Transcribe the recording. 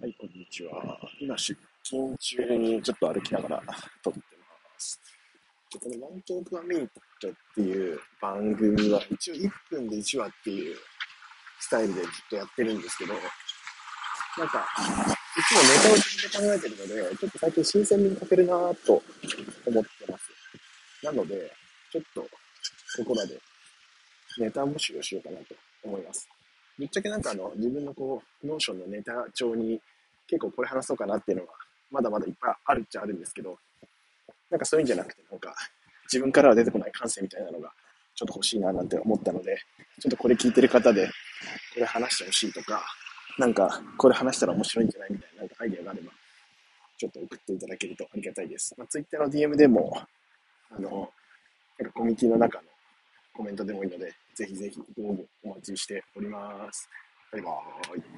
はい、こんにちは。今、出勤中にちょっと歩きながら撮ってます。でこのワントークワンミニットっていう番組は一応1分で1話っていうスタイルでずっとやってるんですけど、なんか、いつもネタを自分で考えてるので、ちょっと最近新鮮味に欠けるなぁと思ってます。なので、ちょっとここらでネタ募集をしようかなと思います。ぶっちゃけなんかあの、自分のこう、 Notion のネタ帳に結構これ話そうかなっていうのが、まだまだいっぱいあるっちゃあるんですけど、なんかそういうんじゃなくて、なんか、自分からは出てこない感性みたいなのが、ちょっと欲しいななんて思ったので、ちょっとこれ聞いてる方で、これ話してほしいとか、なんか、これ話したら面白いんじゃないみたいな、なんかアイデアがあれば、ちょっと送っていただけるとありがたいです。まあ、Twitter の DM でも、あの、なんかコミュニティの中のコメントでもいいので、ぜひぜひ、どうもお待ちしております。バイバーイ。